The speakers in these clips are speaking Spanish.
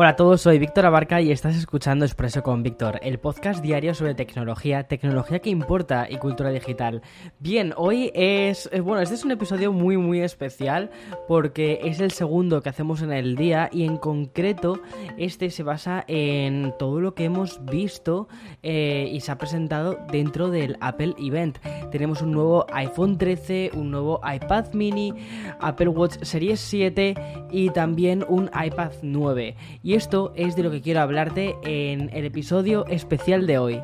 Hola a todos, soy Víctor Abarca y estás escuchando Expreso con Víctor, el podcast diario sobre tecnología, tecnología que importa y cultura digital. Bien, hoy es, eh, bueno, este es un episodio muy muy especial porque es el segundo que hacemos en el día y en concreto este se basa en todo lo que hemos visto eh, y se ha presentado dentro del Apple Event. Tenemos un nuevo iPhone 13, un nuevo iPad mini, Apple Watch Series 7 y también un iPad 9. Y esto es de lo que quiero hablarte en el episodio especial de hoy.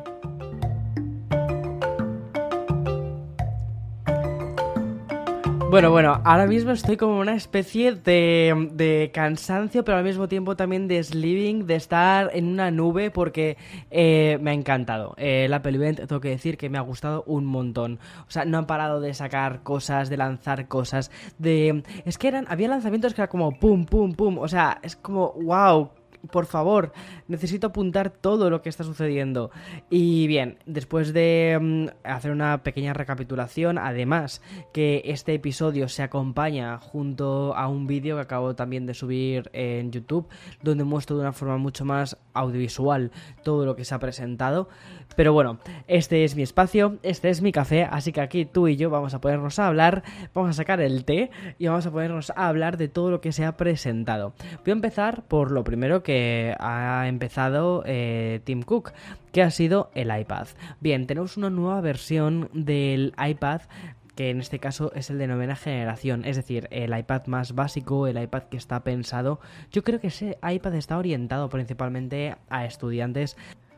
Bueno, bueno, ahora mismo estoy como una especie de, cansancio, pero al mismo tiempo también de sleeping, de estar en una nube, porque eh, me ha encantado. el Apple Event, tengo que decir que me ha gustado un montón. O sea, no han parado de sacar cosas, de lanzar cosas, de... Es que eran, había lanzamientos que era como pum, pum, pum. O sea, es como, wow, por favor, necesito apuntar todo lo que está sucediendo. Y bien, después de mm, hacer una pequeña recapitulación, además que este episodio se acompaña junto a un vídeo que acabo también de subir en YouTube, donde muestro de una forma mucho más audiovisual todo lo que se ha presentado. Pero bueno, este es mi espacio, este es mi café, así que aquí tú y yo vamos a ponernos a hablar, vamos a sacar el té y vamos a ponernos a hablar de todo lo que se ha presentado. Voy a empezar por lo primero que ha empezado eh, Tim Cook, que ha sido el iPad. Bien, tenemos una nueva versión del iPad que en este caso es el de novena generación, es decir, el iPad más básico, el iPad que está pensado. Yo creo que ese iPad está orientado principalmente a estudiantes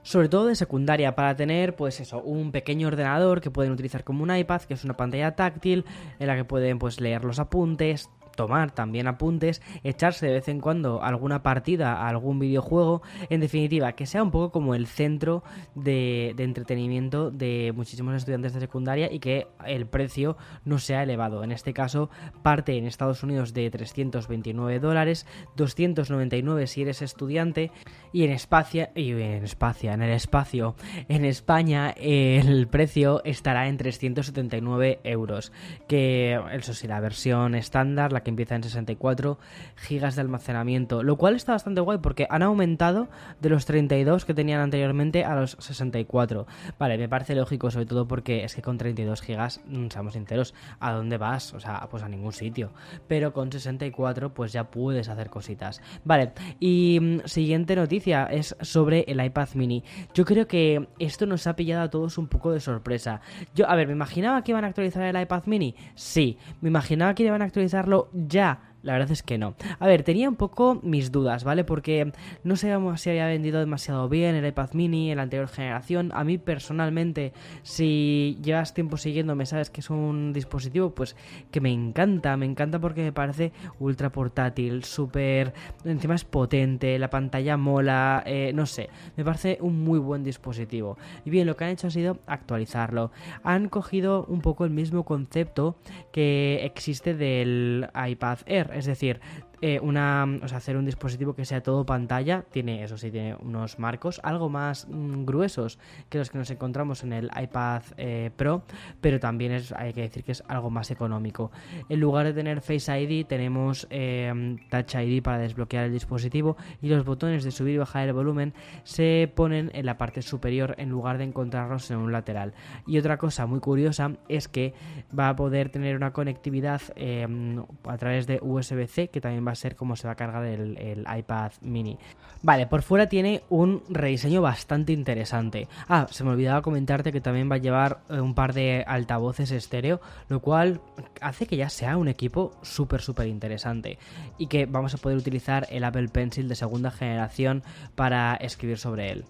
sobre todo de secundaria, para tener, pues eso, un pequeño ordenador que pueden utilizar como un iPad, que es una pantalla táctil, en la que pueden pues leer los apuntes, tomar también apuntes, echarse de vez en cuando alguna partida a algún videojuego, en definitiva, que sea un poco como el centro de, entretenimiento de muchísimos estudiantes de secundaria y que el precio no sea elevado. En este caso, parte en Estados Unidos de 329 dólares, 299 si eres estudiante y en Espacia, y en Espacia, en el espacio, en España el precio estará en 379 euros, que eso sí, la versión estándar, la que empieza en 64 gigas de almacenamiento, lo cual está bastante guay porque han aumentado de los 32 que tenían anteriormente a los 64. Vale, me parece lógico, sobre todo porque es que con 32 gigas, mm, seamos sinceros, ¿a dónde vas? O sea, pues a ningún sitio. Pero con 64 pues ya puedes hacer cositas. Vale, y mm, siguiente noticia es sobre el iPad mini. Yo creo que esto nos ha pillado a todos un poco de sorpresa. Yo, a ver, ¿me imaginaba que iban a actualizar el iPad mini? Sí. ¿Me imaginaba que iban a actualizarlo ya? La verdad es que no. A ver, tenía un poco mis dudas, ¿vale? Porque no sabíamos si había vendido demasiado bien el iPad mini en la anterior generación. A mí personalmente, si llevas tiempo siguiéndome, sabes que es un dispositivo pues que me encanta, me encanta porque me parece ultra portátil, súper... Encima es potente, la pantalla mola, eh, no sé, me parece un muy buen dispositivo. Y bien, lo que han hecho ha sido actualizarlo. Han cogido un poco el mismo concepto que existe del iPad Air es decir, eh, una, o sea, hacer un dispositivo que sea todo pantalla, tiene, eso sí, tiene unos marcos algo más mm, gruesos que los que nos encontramos en el iPad eh, Pro, pero también es, hay que decir que es algo más económico. En lugar de tener Face ID, tenemos em, Touch ID para desbloquear el dispositivo y los botones de subir y bajar el volumen se ponen en la parte superior en lugar de encontrarlos en un lateral. Y otra cosa muy curiosa es que va a poder tener una conectividad em, a través de USB-C que también va a ser como se va a cargar el, iPad mini. Vale, por fuera tiene un rediseño bastante interesante. Ah, se me olvidaba comentarte que también va a llevar eh, un par de altavoces estéreo, lo cual hace que ya sea un equipo súper, súper interesante. Y que vamos a poder utilizar el Apple Pencil de segunda generación para escribir sobre él.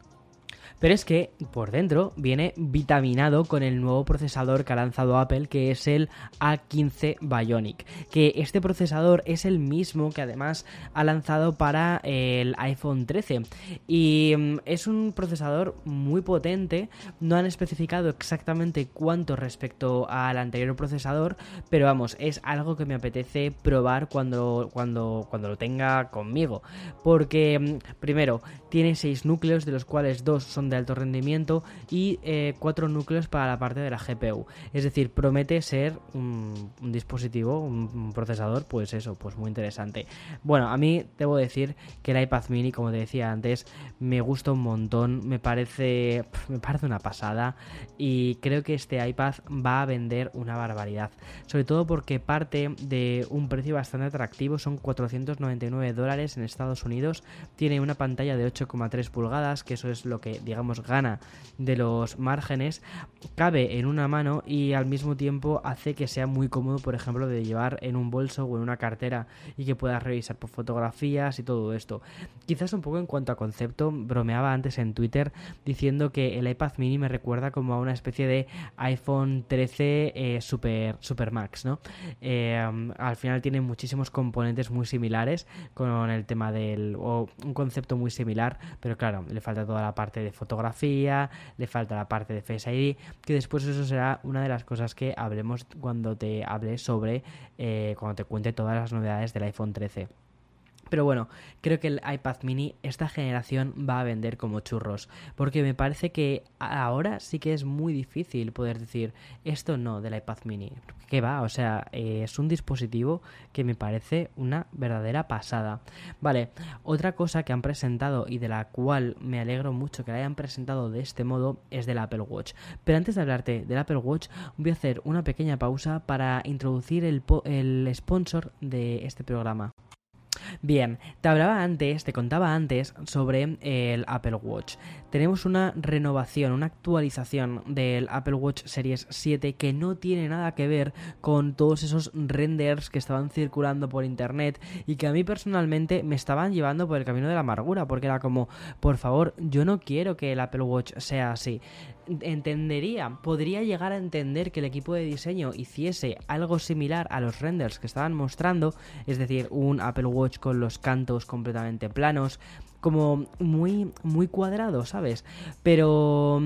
Pero es que por dentro viene vitaminado con el nuevo procesador que ha lanzado Apple, que es el A15 Bionic. Que este procesador es el mismo que además ha lanzado para el iPhone 13. Y mm, es un procesador muy potente. No han especificado exactamente cuánto respecto al anterior procesador, pero vamos, es algo que me apetece probar cuando, cuando, cuando lo tenga conmigo. Porque, mm, primero, tiene 6 núcleos, de los cuales 2 son de alto rendimiento y 4 eh, núcleos para la parte de la GPU. Es decir, promete ser un, dispositivo, un, procesador, pues eso, pues muy interesante. Bueno, a mí debo decir que el iPad mini, como te decía antes, me gusta un montón, me parece, me parece una pasada y creo que este iPad va a vender una barbaridad. Sobre todo porque parte de un precio bastante atractivo, son 499 dólares en Estados Unidos, tiene una pantalla de 8,3 pulgadas, que eso es lo que digamos gana de los márgenes, cabe en una mano y al mismo tiempo hace que sea muy cómodo, por ejemplo, de llevar en un bolso o en una cartera y que puedas revisar por fotografías y todo esto. Quizás un poco en cuanto a concepto, bromeaba antes en Twitter diciendo que el iPad mini me recuerda como a una especie de iPhone 13 eh, Super, Super Max, ¿no? Eh, al final tiene muchísimos componentes muy similares con el tema del... o un concepto muy similar, pero claro, le falta toda la parte de fotografía, le falta la parte de Face ID, que después eso será una de las cosas que hablemos cuando te hable sobre, eh, cuando te cuente todas las novedades del iPhone 13. Pero bueno, creo que el iPad mini esta generación va a vender como churros, porque me parece que ahora sí que es muy difícil poder decir esto no del iPad mini. ¿Qué va? O sea, eh, es un dispositivo que me parece una verdadera pasada. Vale, otra cosa que han presentado y de la cual me alegro mucho que la hayan presentado de este modo es del Apple Watch. Pero antes de hablarte del Apple Watch, voy a hacer una pequeña pausa para introducir el, el sponsor de este programa. Bien, te hablaba antes, te contaba antes sobre el Apple Watch. Tenemos una renovación, una actualización del Apple Watch Series 7 que no tiene nada que ver con todos esos renders que estaban circulando por internet y que a mí personalmente me estaban llevando por el camino de la amargura, porque era como, por favor, yo no quiero que el Apple Watch sea así entendería, podría llegar a entender que el equipo de diseño hiciese algo similar a los renders que estaban mostrando, es decir, un Apple Watch con los cantos completamente planos, como muy muy cuadrado, ¿sabes? Pero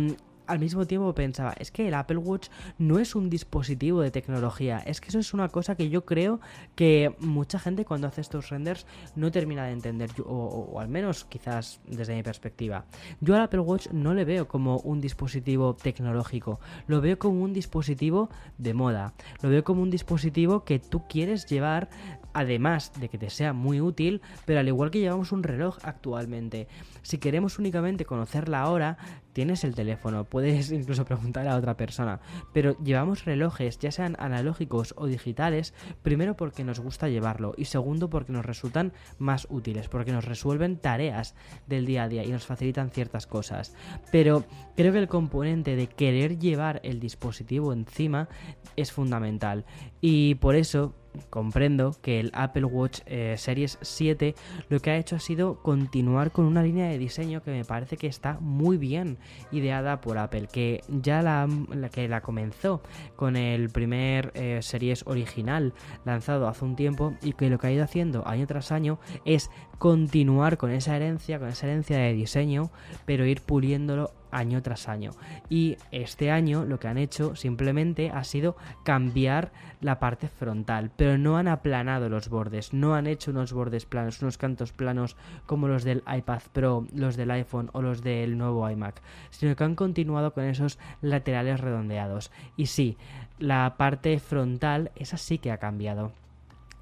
al mismo tiempo pensaba, es que el Apple Watch no es un dispositivo de tecnología, es que eso es una cosa que yo creo que mucha gente cuando hace estos renders no termina de entender, o, al menos quizás desde mi perspectiva. Yo al Apple Watch no le veo como un dispositivo tecnológico, lo veo como un dispositivo de moda, lo veo como un dispositivo que tú quieres llevar además de que te sea muy útil, pero al igual que llevamos un reloj actualmente, si queremos únicamente conocer la hora, tienes el teléfono, puedes incluso preguntar a otra persona, pero llevamos relojes, ya sean analógicos o digitales, primero porque nos gusta llevarlo y segundo porque nos resultan más útiles, porque nos resuelven tareas del día a día y nos facilitan ciertas cosas. Pero creo que el componente de querer llevar el dispositivo encima es fundamental y por eso comprendo que el Apple Watch eh, Series 7 lo que ha hecho ha sido continuar con una línea de diseño que me parece que está muy bien ideada por Apple, que ya la, que la comenzó con el primer eh, Series original lanzado hace un tiempo y que lo que ha ido haciendo año tras año es continuar con esa herencia, con esa herencia de diseño, pero ir puliéndolo año tras año. Y este año lo que han hecho simplemente ha sido cambiar la parte frontal, pero no han aplanado los bordes, no han hecho unos bordes planos, unos cantos planos como los del iPad Pro, los del iPhone o los del nuevo iMac, sino que han continuado con esos laterales redondeados. Y sí, la parte frontal, esa sí que ha cambiado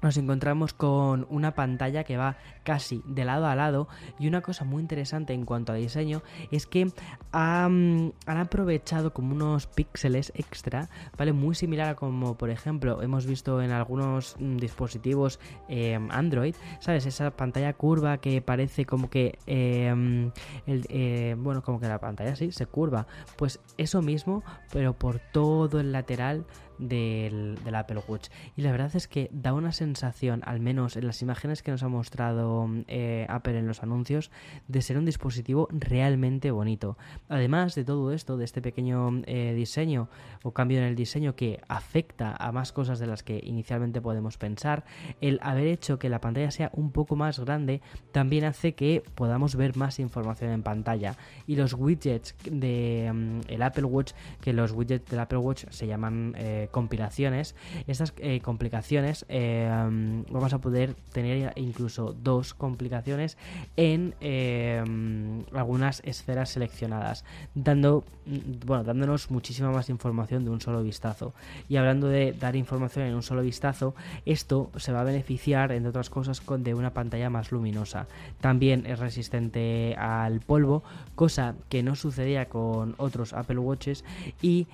nos encontramos con una pantalla que va casi de lado a lado y una cosa muy interesante en cuanto a diseño es que han, aprovechado como unos píxeles extra, ¿vale? Muy similar a como por ejemplo hemos visto en algunos mm, dispositivos em, Android, ¿sabes? Esa pantalla curva que parece como que, em, eh, bueno, como que la pantalla sí se curva, pues eso mismo, pero por todo el lateral del, Apple Watch. Y la verdad es que da una sensación, al menos en las imágenes que nos ha mostrado eh, Apple en los anuncios, de ser un dispositivo realmente bonito. Además de todo esto, de este pequeño eh, diseño o cambio en el diseño que afecta a más cosas de las que inicialmente podemos pensar, el haber hecho que la pantalla sea un poco más grande también hace que podamos ver más información en pantalla. Y los widgets de mm, el Apple Watch, que los widgets del Apple Watch se llaman eh, compilaciones, estas eh, complicaciones eh, mm, vamos a poder tener incluso dos complicaciones en mm, algunas esferas seleccionadas, dando bueno, dándonos muchísima más información de un solo vistazo. Y hablando de dar información en un solo vistazo, esto se va a beneficiar, entre otras cosas, con de una pantalla más luminosa. También es resistente al polvo, cosa que no sucedía con otros Apple Watches y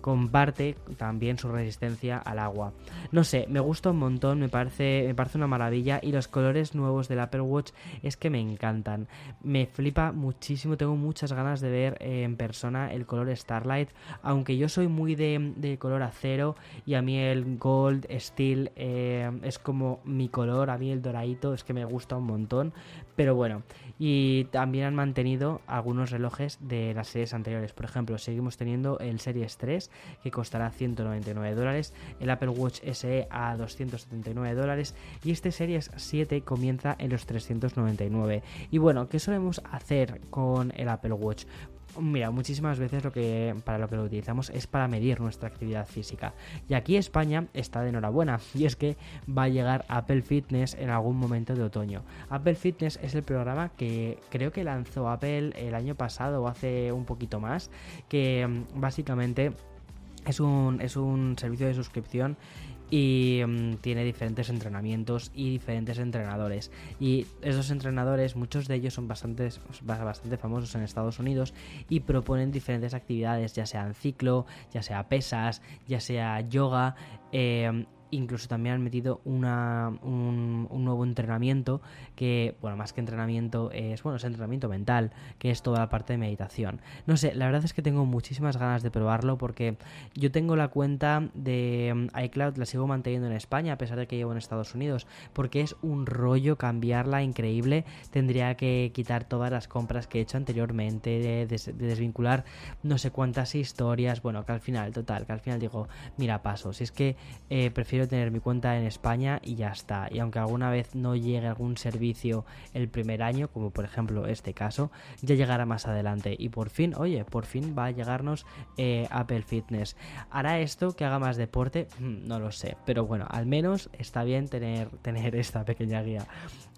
comparte también su resistencia al agua. No sé, me gusta un montón, me parece, me parece una maravilla y los colores nuevos del Apple Watch es que me encantan. Me flipa muchísimo, tengo muchas ganas de ver eh, en persona el color Starlight, aunque yo soy muy de, color acero y a mí el Gold Steel eh, es como mi color, a mí el doradito es que me gusta un montón, pero bueno, y también han mantenido algunos relojes de las series anteriores, por ejemplo, seguimos teniendo el Series 3 que costará 199 dólares, el Apple Watch SE a 279 dólares y este Series 7 comienza en los 399. Y bueno, ¿qué solemos hacer con el Apple Watch? Mira, muchísimas veces lo que para lo que lo utilizamos es para medir nuestra actividad física. Y aquí España está de enhorabuena, y es que va a llegar Apple Fitness en algún momento de otoño. Apple Fitness es el programa que creo que lanzó Apple el año pasado o hace un poquito más, que mm, básicamente es un, es un servicio de suscripción y mm, tiene diferentes entrenamientos y diferentes entrenadores. Y esos entrenadores, muchos de ellos son bastante, bastante famosos en Estados Unidos y proponen diferentes actividades, ya sean ciclo, ya sea pesas, ya sea yoga. Eh, incluso también han metido una, un, nuevo entrenamiento que, bueno, más que entrenamiento es, bueno, es entrenamiento mental, que es toda la parte de meditación. No sé, la verdad es que tengo muchísimas ganas de probarlo porque yo tengo la cuenta de mm, iCloud, la sigo manteniendo en España a pesar de que llevo en Estados Unidos, porque es un rollo cambiarla increíble. Tendría que quitar todas las compras que he hecho anteriormente, de, desvincular no sé cuántas historias, bueno, que al final, total, que al final digo, mira, paso, si es que eh, prefiero tener mi cuenta en España y ya está. Y aunque alguna vez no llegue algún servicio el primer año, como por ejemplo este caso, ya llegará más adelante. Y por fin, oye, por fin va a llegarnos eh, Apple Fitness. ¿Hará esto que haga más deporte? Mm, no lo sé. Pero bueno, al menos está bien tener, tener esta pequeña guía.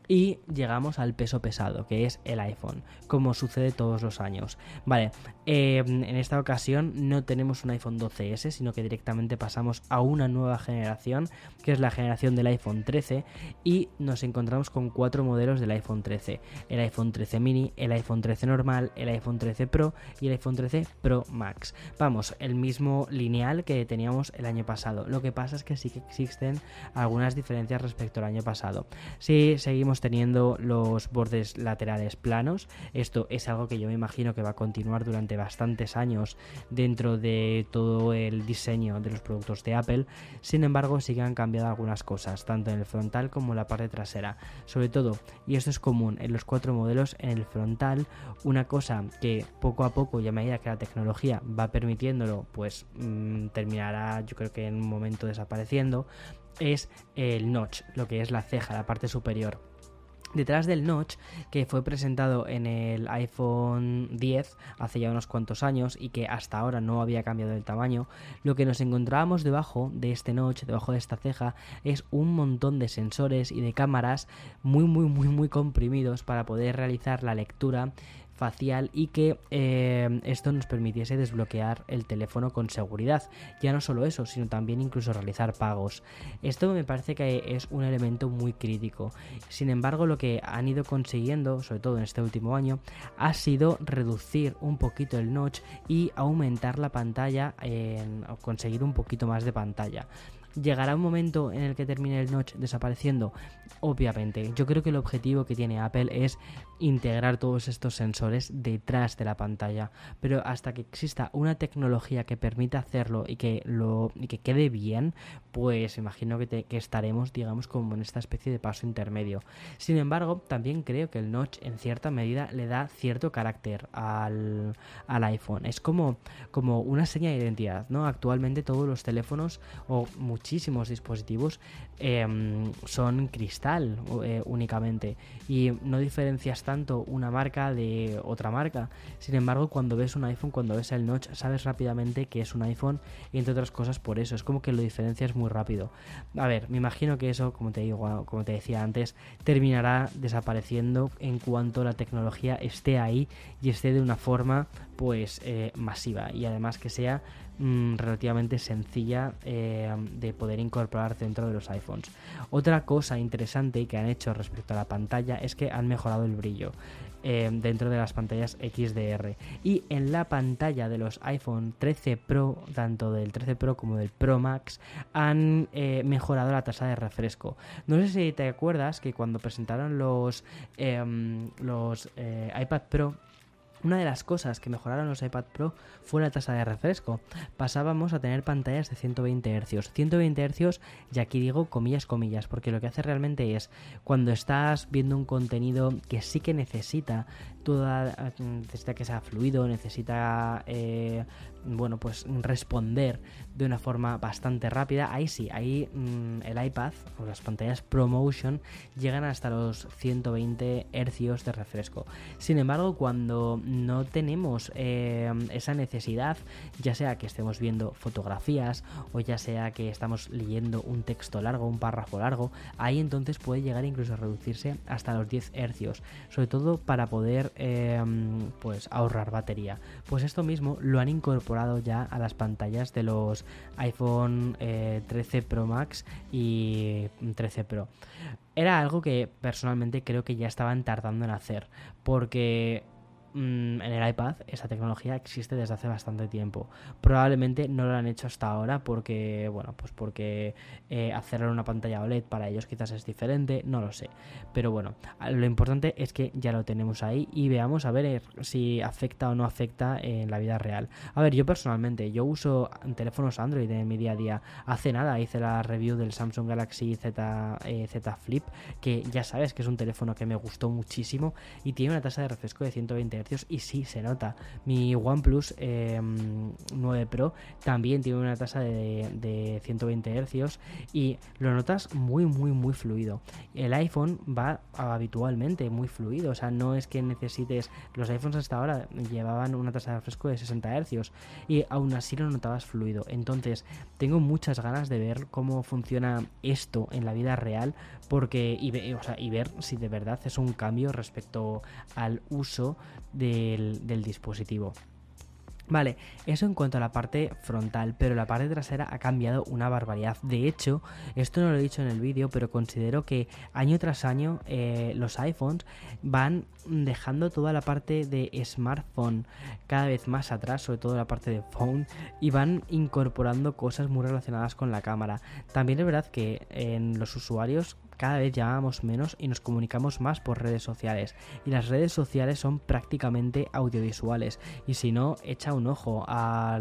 Y llegamos al peso pesado, que es el iPhone, como sucede todos los años. Vale, em, en esta ocasión no tenemos un iPhone 12S, sino que directamente pasamos a una nueva generación, que es la generación del iPhone 13, y nos encontramos con cuatro modelos del iPhone 13. El iPhone 13 mini, el iPhone 13 normal, el iPhone 13 Pro y el iPhone 13 Pro Max. Vamos, el mismo lineal que teníamos el año pasado. Lo que pasa es que sí que existen algunas diferencias respecto al año pasado. Si seguimos teniendo los bordes laterales planos. Esto es algo que yo me imagino que va a continuar durante bastantes años dentro de todo el diseño de los productos de Apple. Sin embargo, sí que han cambiado algunas cosas, tanto en el frontal como en la parte trasera. Sobre todo, y esto es común en los cuatro modelos, en el frontal, una cosa que poco a poco y a medida que la tecnología va permitiéndolo, pues mm, terminará yo creo que en un momento desapareciendo, es el notch, lo que es la ceja, la parte superior. Detrás del notch, que fue presentado en el iPhone 10 hace ya unos cuantos años y que hasta ahora no había cambiado el tamaño, lo que nos encontrábamos debajo de este notch, debajo de esta ceja, es un montón de sensores y de cámaras muy muy muy muy comprimidos para poder realizar la lectura facial y que eh, esto nos permitiese desbloquear el teléfono con seguridad. Ya no solo eso, sino también incluso realizar pagos. Esto me parece que es un elemento muy crítico. Sin embargo, lo que han ido consiguiendo, sobre todo en este último año, ha sido reducir un poquito el notch y aumentar la pantalla, conseguir un poquito más de pantalla. ¿Llegará un momento en el que termine el notch desapareciendo? Obviamente, yo creo que el objetivo que tiene Apple es integrar todos estos sensores detrás de la pantalla, pero hasta que exista una tecnología que permita hacerlo y que lo y que quede bien, pues imagino que, que estaremos, digamos, como en esta especie de paso intermedio. Sin embargo, también creo que el notch en cierta medida le da cierto carácter al, al iPhone. Es como, como una seña de identidad, ¿no? Actualmente todos los teléfonos o muchísimos dispositivos em, son cristal eh, únicamente y no diferencias tanto una marca de otra marca. Sin embargo, cuando ves un iPhone, cuando ves el notch, sabes rápidamente que es un iPhone entre otras cosas por eso. Es como que lo diferencias muy rápido. A ver, me imagino que eso, como te digo, como te decía antes, terminará desapareciendo en cuanto la tecnología esté ahí y esté de una forma pues eh, masiva y además que sea mm, relativamente sencilla eh, de poder incorporar dentro de los iPhones. Otra cosa interesante que han hecho respecto a la pantalla es que han mejorado el brillo eh, dentro de las pantallas XDR y en la pantalla de los iPhone 13 Pro, tanto del 13 Pro como del Pro Max, han mejorado la tasa de refresco. No sé si te acuerdas que cuando presentaron los, los iPad Pro una de las cosas que mejoraron los iPad Pro fue la tasa de refresco. Pasábamos a tener pantallas de 120 Hz. 120 Hz, y aquí digo comillas, comillas, porque lo que hace realmente es cuando estás viendo un contenido que sí que necesita toda necesita que sea fluido, necesita eh, bueno pues responder de una forma bastante rápida. Ahí sí, ahí mm, el iPad o las pantallas ProMotion llegan hasta los 120 Hz de refresco. Sin embargo, cuando no tenemos eh, esa necesidad, ya sea que estemos viendo fotografías o ya sea que estamos leyendo un texto largo, un párrafo largo, ahí entonces puede llegar incluso a reducirse hasta los 10 Hz, sobre todo para poder Em, pues ahorrar batería. Pues esto mismo lo han incorporado ya a las pantallas de los iPhone 13 eh, Pro Max y 13 Pro. Era algo que personalmente creo que ya estaban tardando en hacer, porque Mm, en el iPad esa tecnología existe desde hace bastante tiempo. Probablemente no lo han hecho hasta ahora porque, bueno, pues porque eh, una pantalla OLED para ellos quizás es diferente, no lo sé. Pero bueno, lo importante es que ya lo tenemos ahí y veamos a ver eh, si afecta o no afecta en la vida real. A ver, yo personalmente, yo uso teléfonos Android en mi día a día. Hace nada hice la review del Samsung Galaxy Z, eh, Z Flip, que ya sabes que es un teléfono que me gustó muchísimo y tiene una tasa de refresco de 120 y sí, se nota. Mi OnePlus 9 em, Pro también tiene una tasa de, 120 Hz y lo notas muy, muy, muy fluido. El iPhone va habitualmente muy fluido, o sea, no es que necesites. Los iPhones hasta ahora llevaban una tasa de refresco de 60 Hz y aún así lo notabas fluido. Entonces, tengo muchas ganas de ver cómo funciona esto en la vida real porque y ver si de verdad es un cambio respecto al uso del, del dispositivo. Vale, eso en cuanto a la parte frontal, pero la parte trasera ha cambiado una barbaridad. De hecho, esto no lo he dicho en el vídeo, pero considero que año tras año eh, los iPhones van dejando toda la parte de smartphone cada vez más atrás, sobre todo la parte de phone, y van incorporando cosas muy relacionadas con la cámara. También es verdad que en los usuarios cada vez llamamos menos y nos comunicamos más por redes sociales. Y las redes sociales son prácticamente audiovisuales. Y si no, echa un ojo a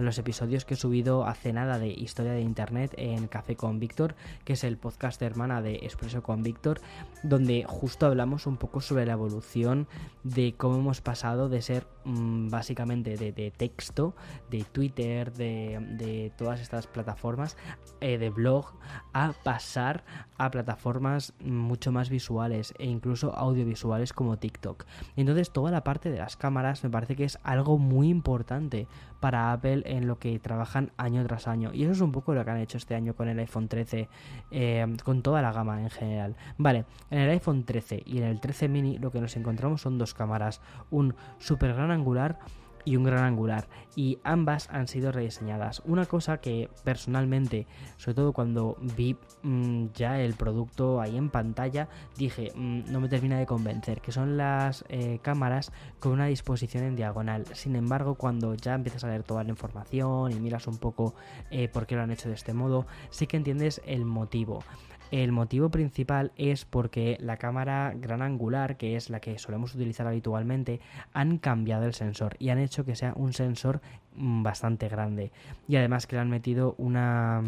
los episodios que he subido hace nada de Historia de Internet en Café con Víctor, que es el podcast hermana de Expreso con Víctor, donde justo hablamos un poco sobre la evolución de cómo hemos pasado de ser mm, básicamente de, texto, de Twitter, de, todas estas plataformas, eh, de blog, a pasar a plataformas mucho más visuales e incluso audiovisuales como TikTok. Entonces toda la parte de las cámaras me parece que es algo muy importante para Apple en lo que trabajan año tras año. Y eso es un poco lo que han hecho este año con el iPhone 13, eh, con toda la gama en general. Vale, en el iPhone 13 y en el 13 mini lo que nos encontramos son dos cámaras. Un super gran angular y un gran angular y ambas han sido rediseñadas. Una cosa que personalmente, sobre todo cuando vi mm, ya el producto ahí en pantalla, dije mm, no me termina de convencer, que son las eh, cámaras con una disposición en diagonal. Sin embargo, cuando ya empiezas a leer toda la información y miras un poco eh, por qué lo han hecho de este modo, sí que entiendes el motivo. El motivo principal es porque la cámara gran angular, que es la que solemos utilizar habitualmente, han cambiado el sensor y han hecho que sea un sensor mm, bastante grande. Y además que le han metido una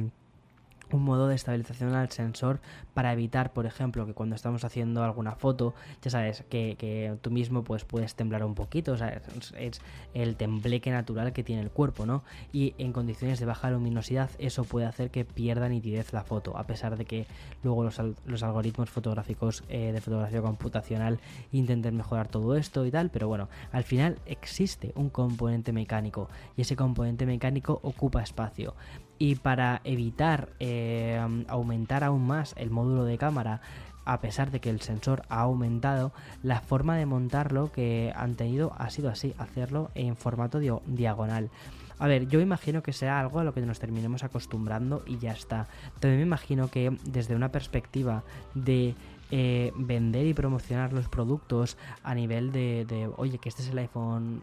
un modo de estabilización al sensor para evitar, por ejemplo, que cuando estamos haciendo alguna foto, ya sabes, que, tú mismo pues puedes temblar un poquito, o sea, es, el tembleque natural que tiene el cuerpo, ¿no? Y en condiciones de baja luminosidad eso puede hacer que pierda nitidez la foto, a pesar de que luego los, los algoritmos fotográficos eh, de fotografía computacional intenten mejorar todo esto y tal, pero bueno, al final existe un componente mecánico y ese componente mecánico ocupa espacio y para evitar eh, aumentar aún más el módulo de cámara a pesar de que el sensor ha aumentado, la forma de montarlo que han tenido ha sido así, hacerlo en formato diagonal. A ver, yo imagino que sea algo a lo que nos terminemos acostumbrando y ya está. También me imagino que desde una perspectiva de eh, vender y promocionar los productos a nivel de, oye, que este es el iPhone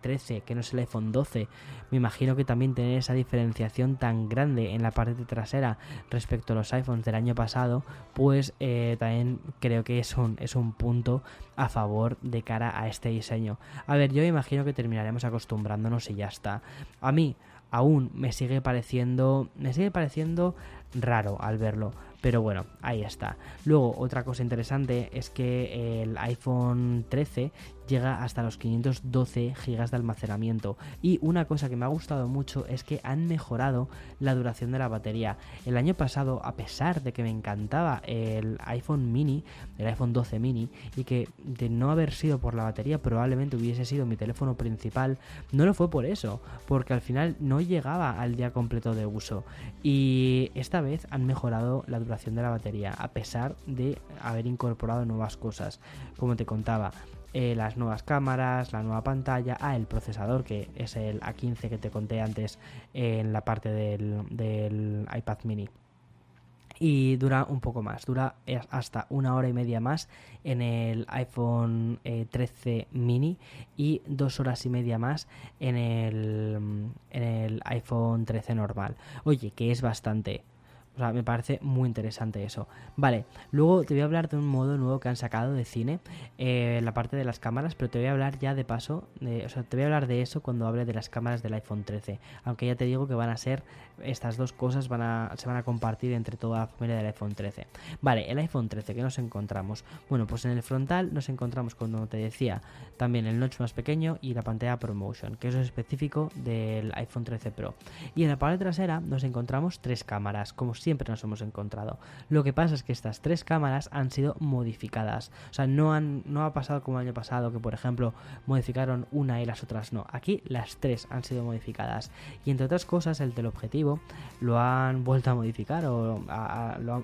13, eh, que no es el iPhone 12. Me imagino que también tener esa diferenciación tan grande en la parte trasera respecto a los iPhones del año pasado, pues eh, también creo que es un, es un punto a favor de cara a este diseño. A ver, yo imagino que terminaremos acostumbrándonos y ya está. A mí aún me sigue pareciendo me sigue pareciendo raro al verlo pero bueno, ahí está. Luego, otra cosa interesante es que el iPhone 13 llega hasta los 512 GB de almacenamiento. Y una cosa que me ha gustado mucho es que han mejorado la duración de la batería. El año pasado, a pesar de que me encantaba el iPhone mini, el iPhone 12 mini, y que de no haber sido por la batería probablemente hubiese sido mi teléfono principal, no lo fue por eso, porque al final no llegaba al día completo de uso. Y esta vez han mejorado la duración de la batería, a pesar de haber incorporado nuevas cosas, como te contaba. Eh, las nuevas cámaras, la nueva pantalla, ah, el procesador que es el A15 que te conté antes en la parte del, iPad mini y dura un poco más, dura hasta una hora y media más en el iPhone 13 eh, mini y dos horas y media más en el, en el iPhone 13 normal. Oye, que es bastante. O sea, me parece muy interesante eso. Vale, luego te voy a hablar de un modo nuevo que han sacado de cine, eh, la parte de las cámaras, pero te voy a hablar ya de paso, o sea, te voy a hablar de eso cuando hable de las cámaras del iPhone 13. Aunque ya te digo que van a ser, estas dos cosas van a, se van a compartir entre toda la familia del iPhone 13. Vale, el iPhone 13, ¿qué nos encontramos? Bueno, pues en el frontal nos encontramos, como te decía, también el notch más pequeño y la pantalla ProMotion, que eso es específico del iPhone 13 Pro. Y en la parte trasera nos encontramos tres cámaras, como siempre nos hemos encontrado. Lo que pasa es que estas tres cámaras han sido modificadas. O sea, no, han, no ha pasado como el año pasado, que por ejemplo modificaron una y las otras no. Aquí las tres han sido modificadas. Y entre otras cosas, el teleobjetivo lo han vuelto a modificar o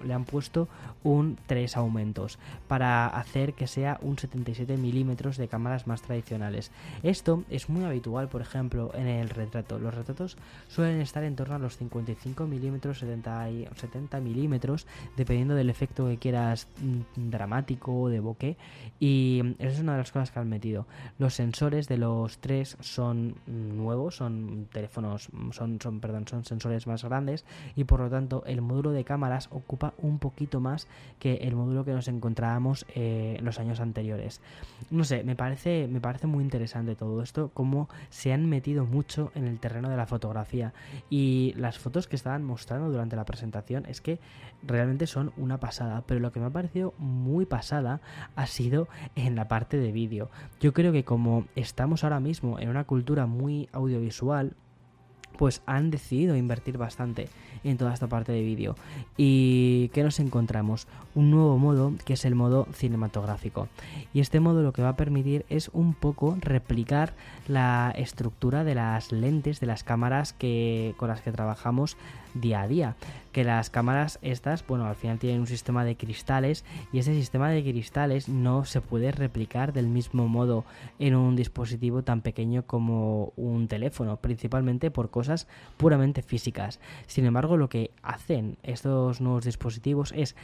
le han puesto un 3 aumentos para hacer que sea un 77 milímetros de cámaras más tradicionales. Esto es muy habitual, por ejemplo, en el retrato. Los retratos suelen estar en torno a los 55 milímetros, 70 y 70 milímetros, dependiendo del efecto que quieras mm, dramático o de bokeh. Y mm, esa es una de las cosas que han metido. Los sensores de los tres son nuevos, son teléfonos, son, son, perdón, son sensores más grandes y por lo tanto el módulo de cámaras ocupa un poquito más que el módulo que nos encontrábamos eh, los años anteriores. No sé, me parece, me parece muy interesante todo esto, cómo se han metido mucho en el terreno de la fotografía y las fotos que estaban mostrando durante la presentación es que realmente son una pasada, pero lo que me ha parecido muy pasada ha sido en la parte de vídeo. Yo creo que como estamos ahora mismo en una cultura muy audiovisual, pues han decidido invertir bastante en toda esta parte de vídeo. ¿Y qué nos encontramos? Un nuevo modo que es el modo cinematográfico. Y este modo lo que va a permitir es un poco replicar la estructura de las lentes de las cámaras que, con las que trabajamos día a día. Que las cámaras estas, bueno, al final tienen un sistema de cristales y ese sistema de cristales no se puede replicar del mismo modo en un dispositivo tan pequeño como un teléfono, principalmente por cosas puramente físicas. Sin embargo, lo que hacen estos nuevos dispositivos es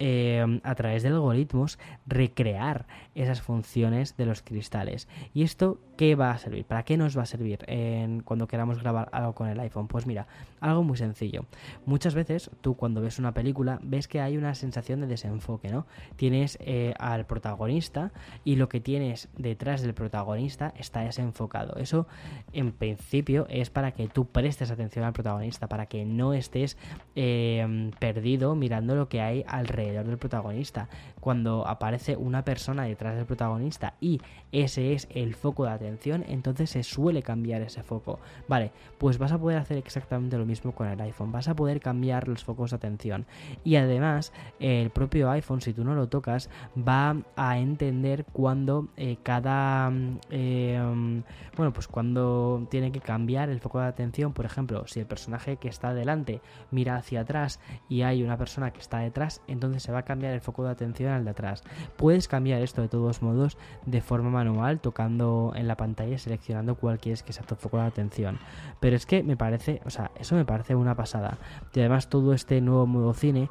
eh, a través de algoritmos recrear esas funciones de los cristales. ¿Y esto qué va a servir? ¿Para qué nos va a servir en, cuando queramos grabar algo con el iPhone? Pues mira, algo muy sencillo. Muchas veces tú cuando ves una película ves que hay una sensación de desenfoque, ¿no? Tienes eh, al protagonista y lo que tienes detrás del protagonista está desenfocado. Eso en principio es para que tú prestes atención al protagonista, para que no estés eh, perdido mirando lo que hay alrededor del protagonista. Cuando aparece una persona detrás del protagonista y ese es el foco de atención, entonces se suele cambiar ese foco. Vale, pues vas a poder hacer exactamente lo mismo con el iPhone. Vas a poder cambiar los focos de atención. Y además, el propio iPhone, si tú no lo tocas, va a entender cuando eh, cada... Eh, bueno, pues cuando tiene que cambiar el foco de atención. Por ejemplo, si el personaje que está delante mira hacia atrás y hay una persona que está detrás, entonces se va a cambiar el foco de atención al de atrás. Puedes cambiar esto de todos modos de forma manual, tocando en la pantalla y seleccionando cuál quieres que sea tu foco de atención. Pero es que me parece, o sea, eso me parece una pasada. Y además todo este nuevo modo cine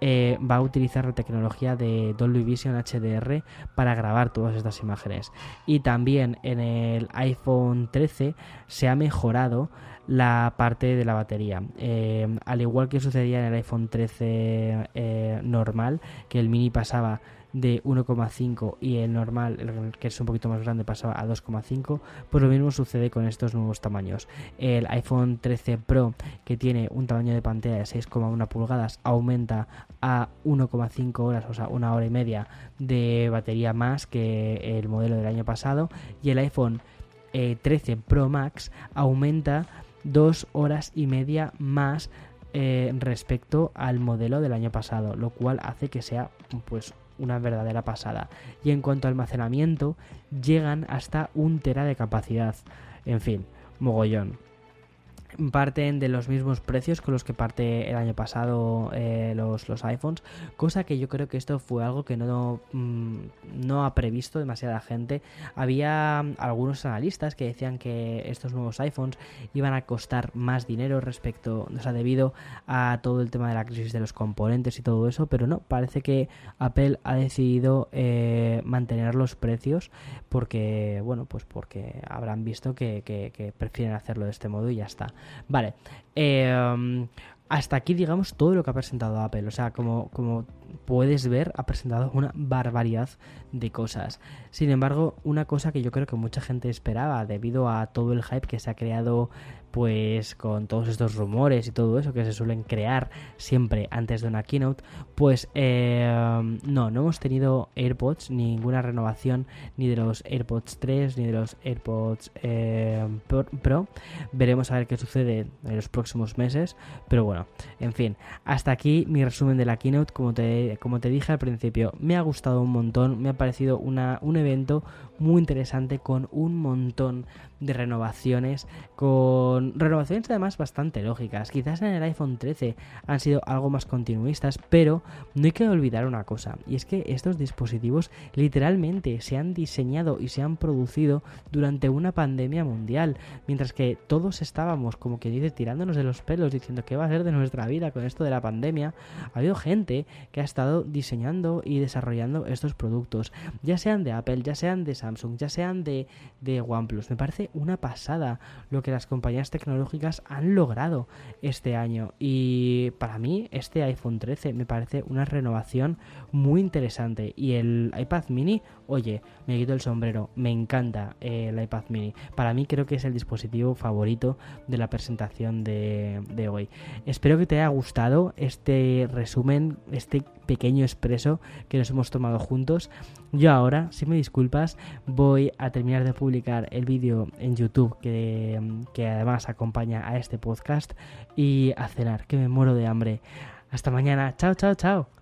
eh, va a utilizar la tecnología de Dolby Vision HDR para grabar todas estas imágenes. Y también en el iPhone 13 se ha mejorado la parte de la batería. Eh, al igual que sucedía en el iPhone 13 eh, normal, que el mini pasaba de 1,5 y el normal, que es un poquito más grande, pasaba a 2,5, pues lo mismo sucede con estos nuevos tamaños. El iPhone 13 Pro, que tiene un tamaño de pantalla de 6,1 pulgadas, aumenta a 1,5 horas, o sea, una hora y media de batería más que el modelo del año pasado. Y el iPhone 13 eh, Pro Max aumenta 2 horas y media más eh, respecto al modelo del año pasado, lo cual hace que sea pues una verdadera pasada. Y en cuanto a almacenamiento, llegan hasta un tera de capacidad. En fin, mogollón parten de los mismos precios con los que parte el año pasado eh, los, los, iPhones, cosa que yo creo que esto fue algo que no, mm, no ha previsto demasiada gente. Había algunos analistas que decían que estos nuevos iPhones iban a costar más dinero respecto, o sea, debido a todo el tema de la crisis de los componentes y todo eso, pero no, parece que Apple ha decidido eh, mantener los precios porque, bueno, pues porque habrán visto que, que prefieren hacerlo de este modo y ya está. Vale. Eh, hasta aquí, digamos, todo lo que ha presentado Apple. O sea, como, como puedes ver, ha presentado una barbaridad de cosas. Sin embargo, una cosa que yo creo que mucha gente esperaba debido a todo el hype que se ha creado pues con todos estos rumores y todo eso que se suelen crear siempre antes de una keynote, pues eh, no, no hemos tenido AirPods, ninguna renovación ni de los AirPods 3 ni de los AirPods eh, Pro. Veremos a ver qué sucede en los próximos meses, pero bueno, en fin, hasta aquí mi resumen de la keynote, como te, como te dije al principio, me ha gustado un montón, me ha parecido una, un evento muy interesante con un montón de renovaciones, con renovaciones además bastante lógicas. Quizás en el iPhone 13 han sido algo más continuistas, pero no hay que olvidar una cosa, y es que estos dispositivos literalmente se han diseñado y se han producido durante una pandemia mundial, mientras que todos estábamos como que dice tirándonos de los pelos diciendo qué va a ser de nuestra vida con esto de la pandemia, ha habido gente que ha estado diseñando y desarrollando estos productos, ya sean de Apple, ya sean de Samsung, ya sean de, de OnePlus. Me una pasada lo que las compañías tecnológicas han logrado este año. Y para mí este iPhone 13 me parece una renovación muy interesante. Y el iPad mini, oye, me quito el sombrero. Me encanta el iPad mini. Para mí creo que es el dispositivo favorito de la presentación de, de hoy. Espero que te haya gustado este resumen, este pequeño expreso que nos hemos tomado juntos. Yo ahora, si me disculpas, voy a terminar de publicar el vídeo en YouTube que, que además acompaña a este podcast y a cenar, que me muero de hambre. Hasta mañana. Chao, chao, chao.